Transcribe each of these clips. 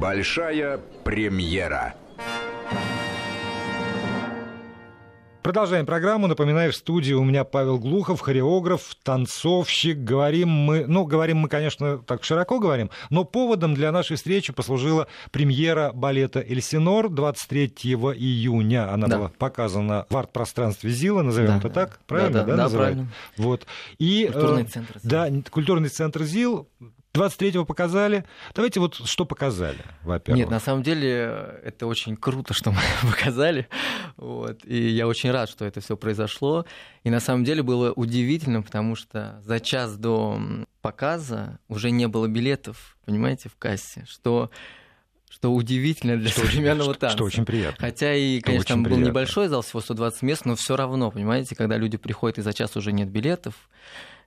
Большая премьера. Продолжаем программу. Напоминаю, в студии у меня Павел Глухов, хореограф, танцовщик. Говорим мы, ну, говорим мы, конечно, так широко говорим, но поводом для нашей встречи послужила премьера балета «Эльсинор» 23 июня. Она да. была показана в арт-пространстве ЗИЛа, назовем да, это да. так, правильно? Да, да, да, да правильно. Вот. И, культурный э, центр ЗИЛ. Да, культурный центр ЗИЛ 23-го показали. Давайте вот что показали, во-первых. Нет, на самом деле это очень круто, что мы показали. Вот. И я очень рад, что это все произошло. И на самом деле было удивительно, потому что за час до показа уже не было билетов, понимаете, в кассе, что что удивительно для что современного очень, танца. Что очень приятно. Хотя и, конечно, там был небольшой зал, всего 120 мест, но все равно, понимаете, когда люди приходят и за час уже нет билетов,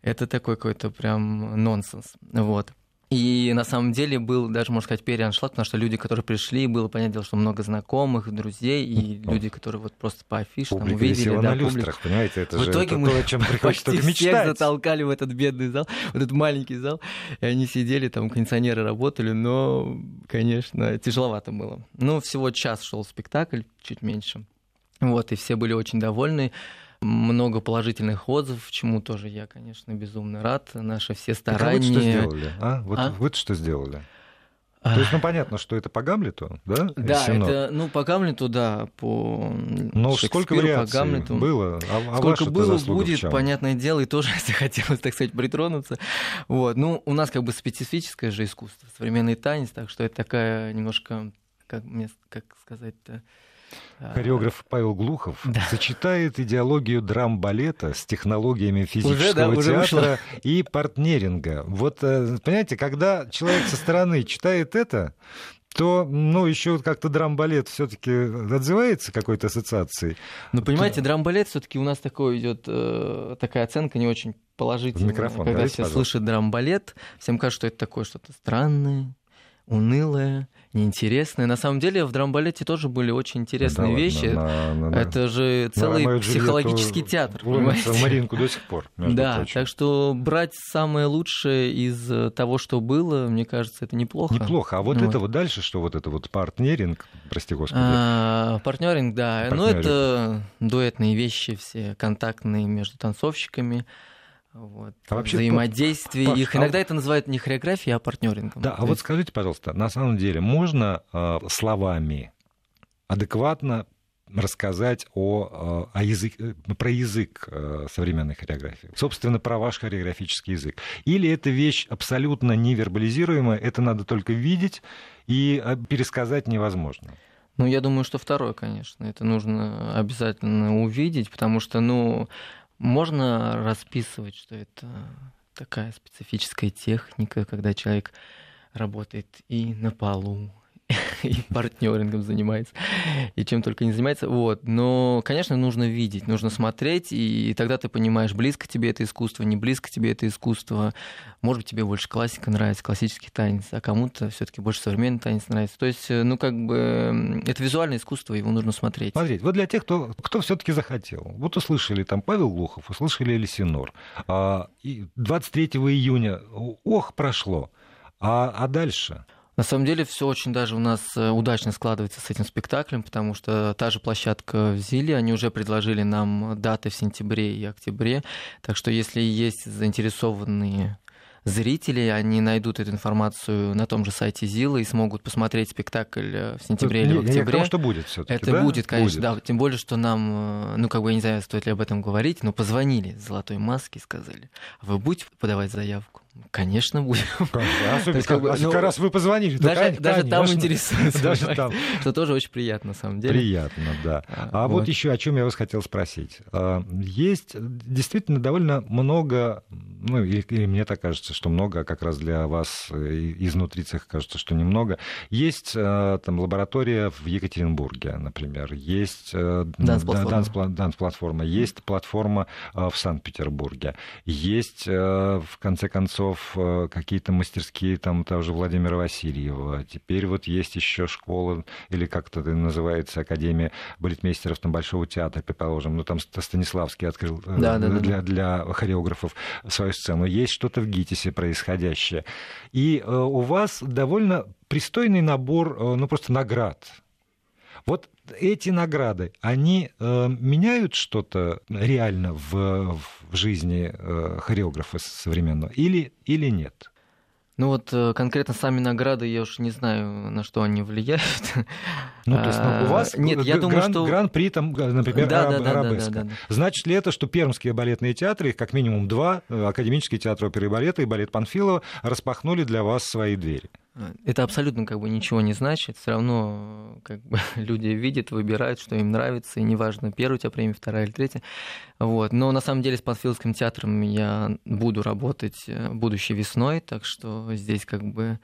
это такой какой-то прям нонсенс. Вот. И на самом деле был даже, можно сказать, переаншлаг, потому что люди, которые пришли, было понятно, что много знакомых, друзей, и люди, которые вот просто по афише там увидели. Да, на люстрах, понимаете, это в же итоге это мы то, о чем приходится почти всех затолкали в этот бедный зал, в этот маленький зал, и они сидели, там кондиционеры работали, но, конечно, тяжеловато было. Ну, всего час шел спектакль, чуть меньше. Вот, и все были очень довольны много положительных отзывов, чему тоже я, конечно, безумно рад. Наши все старания. Так а вы что сделали? А? Вот а? вы что сделали? То есть, ну, понятно, что это по Гамлету, да? Да, Синод? это, ну, по Гамлету, да, по Но сколько вариаций по Гамлету. было? А, а сколько было, будет, понятное дело, и тоже, если хотелось, так сказать, притронуться. Вот. Ну, у нас как бы специфическое же искусство, современный танец, так что это такая немножко, как мне, как сказать-то, Хореограф Павел Глухов да. сочетает идеологию драм-балета с технологиями физического уже, да, театра уже и партнеринга. Вот, э, понимаете, когда человек со стороны читает это, то, ну, еще как-то драм-балет все-таки отзывается какой-то ассоциацией. Ну, понимаете, драм-балет все-таки у нас такой идет э, такая оценка не очень положительная. Микрофон, когда все пожалуйста. слышат драм-балет, всем кажется, что это такое что-то странное, унылое, неинтересные. На самом деле в драмбалете тоже были очень интересные да, вещи. На, на, на, Это же целый на психологический театр. Понимаете? Маринку до сих пор. Да, прочим. так что брать самое лучшее из того, что было, мне кажется, это неплохо. Неплохо. А вот, вот. это вот дальше, что вот это вот партнеринг, прости господи. А, партнеринг, да. Ну это дуэтные вещи все, контактные между танцовщиками вот, а вообще, взаимодействие Паш, их. Иногда а... это называют не хореографией, а партнерингом. Да, а есть... вот скажите, пожалуйста, на самом деле можно э, словами адекватно рассказать о, о язык, э, про язык э, современной хореографии. Собственно, про ваш хореографический язык. Или это вещь абсолютно невербализируемая, это надо только видеть, и э, пересказать невозможно. Ну, я думаю, что второе, конечно. Это нужно обязательно увидеть, потому что, ну, можно расписывать, что это такая специфическая техника, когда человек работает и на полу, и партнерингом занимается, и чем только не занимается. Вот. Но, конечно, нужно видеть, нужно смотреть, и тогда ты понимаешь, близко тебе это искусство, не близко тебе это искусство. Может быть, тебе больше классика нравится, классический танец, а кому-то все таки больше современный танец нравится. То есть, ну, как бы, это визуальное искусство, его нужно смотреть. Смотреть, вот для тех, кто, кто все таки захотел. Вот услышали там Павел Глухов, услышали Элисинор. 23 а, июня, ох, прошло. А, а дальше? На самом деле все очень даже у нас э, удачно складывается с этим спектаклем, потому что та же площадка в Зиле, они уже предложили нам даты в сентябре и октябре. Так что если есть заинтересованные зрители, они найдут эту информацию на том же сайте ЗИЛа и смогут посмотреть спектакль э, в сентябре или в октябре. Я что будет все Это да? будет, конечно, будет. да. Тем более, что нам, э, ну, как бы, я не знаю, стоит ли об этом говорить, но позвонили золотой маски и сказали, «А вы будете подавать заявку? Конечно, будем. Особенно, есть, как, ну, раз вы позвонили. Даже, конечно, даже там интересуется. Даже там. Что тоже очень приятно, на самом деле. Приятно, да. А, а вот. вот еще о чем я вас хотел спросить. А, есть действительно довольно много, ну, или, или мне так кажется, что много, как раз для вас изнутри цеха кажется, что немного. Есть а, там лаборатория в Екатеринбурге, например. Есть данс-платформа. Данс-платформа. Есть платформа в Санкт-Петербурге. Есть, в конце концов, концов, э, какие-то мастерские там тоже Владимира Васильева. Теперь вот есть еще школа, или как-то это называется, Академия балетмейстеров там Большого театра, предположим. Ну, там Станиславский открыл э, да, да, для, да. для хореографов свою сцену, есть что-то в ГИТИСе происходящее. И э, у вас довольно пристойный набор, ну, просто наград. Вот эти награды, они э, меняют что-то реально в, в жизни э, хореографа современного или, или нет? Ну вот э, конкретно сами награды, я уж не знаю, на что они влияют. Ну, то есть ну, у вас Нет, я думаю, гран, что... Гран-при, там, например, да, араб, да, да, арабеска. Да, да, да. Значит ли это, что пермские балетные театры, их как минимум два, э, Академический театр оперы и балета и балет Панфилова, распахнули для вас свои двери? Это абсолютно как бы ничего не значит. Все равно как бы, люди видят, выбирают, что им нравится, и неважно, первая у тебя премия, вторая или третья. Вот. Но на самом деле с Панфиловским театром я буду работать э, будущей весной, так что здесь как бы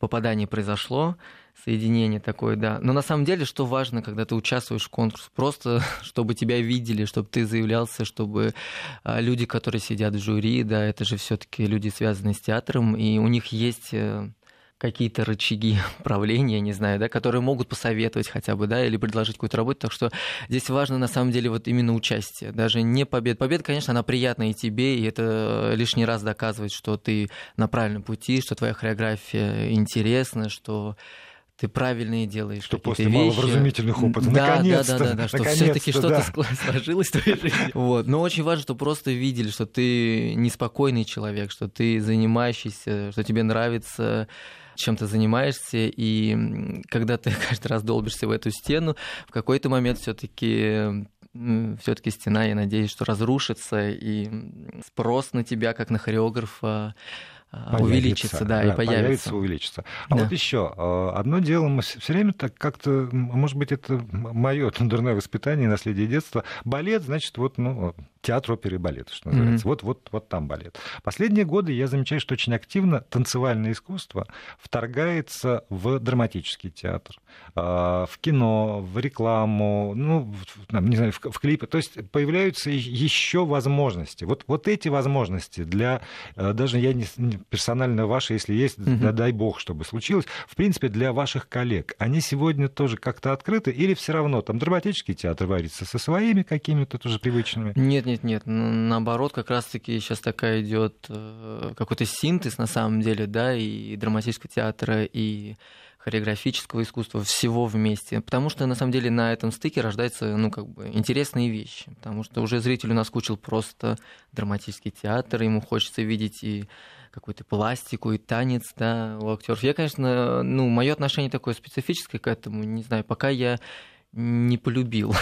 попадание произошло, соединение такое, да. Но на самом деле, что важно, когда ты участвуешь в конкурсе, просто чтобы тебя видели, чтобы ты заявлялся, чтобы а, люди, которые сидят в жюри, да, это же все-таки люди, связанные с театром, и у них есть э, какие-то рычаги правления, не знаю, да, которые могут посоветовать хотя бы, да, или предложить какую-то работу. Так что здесь важно на самом деле вот именно участие, даже не победа. Победа, конечно, она приятна и тебе, и это лишний раз доказывает, что ты на правильном пути, что твоя хореография интересна, что ты правильные делаешь. Что после вещи. маловразумительных опытов. Да, наконец-то, да, да, да, да, что все-таки что-то сложилось в твоей жизни. Вот. Но очень важно, что просто видели, что ты неспокойный человек, что ты занимающийся, что тебе нравится чем ты занимаешься, и когда ты каждый раз долбишься в эту стену, в какой-то момент все-таки все-таки стена, я надеюсь, что разрушится, и спрос на тебя, как на хореографа, появится, увеличится, да, да, и появится. появится, увеличится. А да. вот еще а, одно дело, мы все время так как-то, может быть, это мое дурное воспитание, наследие детства. Балет, значит, вот, ну, театр оперы и балета, что называется. Mm-hmm. Вот, вот, вот там балет. Последние годы я замечаю, что очень активно танцевальное искусство вторгается в драматический театр, а, в кино, в рекламу, ну, не знаю, в, в клипы. То есть появляются еще возможности. Вот, вот эти возможности для, даже я не персонально ваши, если есть, угу. да, дай бог, чтобы случилось, в принципе, для ваших коллег, они сегодня тоже как-то открыты или все равно там драматический театр варится со своими какими-то тоже привычными? Нет, нет, нет, наоборот, как раз-таки сейчас такая идет э, какой-то синтез на самом деле, да, и драматического театра, и хореографического искусства, всего вместе. Потому что, на самом деле, на этом стыке рождаются, ну, как бы, интересные вещи. Потому что уже зрителю наскучил просто драматический театр, ему хочется видеть и какую-то пластику и танец, да, у актеров. Я, конечно, ну, мое отношение такое специфическое к этому, не знаю, пока я не полюбил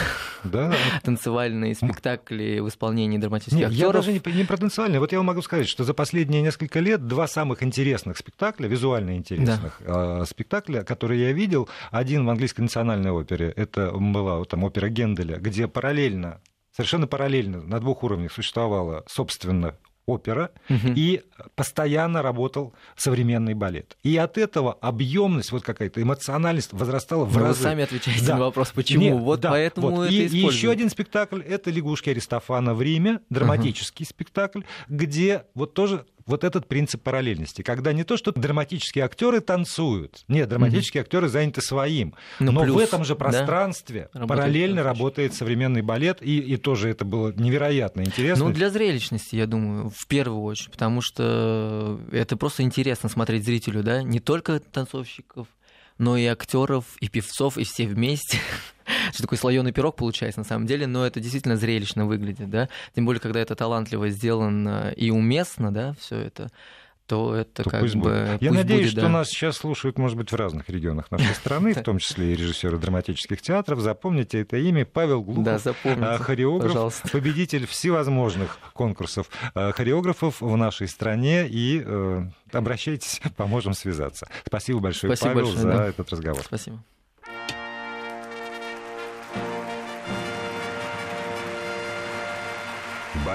да. танцевальные спектакли в исполнении драматических Нет, актеров. Я даже не, не про танцевальные. Вот я вам могу сказать, что за последние несколько лет два самых интересных спектакля, визуально интересных да. э, спектакля, которые я видел, один в английской национальной опере, это была там опера Генделя, где параллельно совершенно параллельно на двух уровнях существовала, собственно, опера, угу. и постоянно работал современный балет. И от этого объемность, вот какая-то эмоциональность возрастала в разы. Вы сами отвечаете да. на вопрос, почему. Нет, вот да, поэтому вот. это и, и еще один спектакль это лягушки Аристофана в Риме, драматический угу. спектакль, где вот тоже вот этот принцип параллельности, когда не то, что драматические актеры танцуют, нет, драматические mm-hmm. актеры заняты своим, ну, но плюс, в этом же пространстве да, параллельно работает современный балет, и, и тоже это было невероятно интересно. Ну, для зрелищности, я думаю, в первую очередь, потому что это просто интересно смотреть зрителю, да, не только танцовщиков, но и актеров, и певцов, и все вместе. что такой слоеный пирог получается на самом деле, но это действительно зрелищно выглядит, да, тем более, когда это талантливо сделано и уместно, да, все это то это то как пусть бы... Будет. Я надеюсь, будет, что да. нас сейчас слушают, может быть, в разных регионах нашей страны, в том числе и режиссеры драматических театров. Запомните это имя. Павел Глухов, да, а, хореограф, пожалуйста. победитель всевозможных конкурсов а, хореографов в нашей стране. И э, обращайтесь, поможем связаться. Спасибо большое, Спасибо Павел, большое, за да. этот разговор. Спасибо.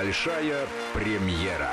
Большая премьера.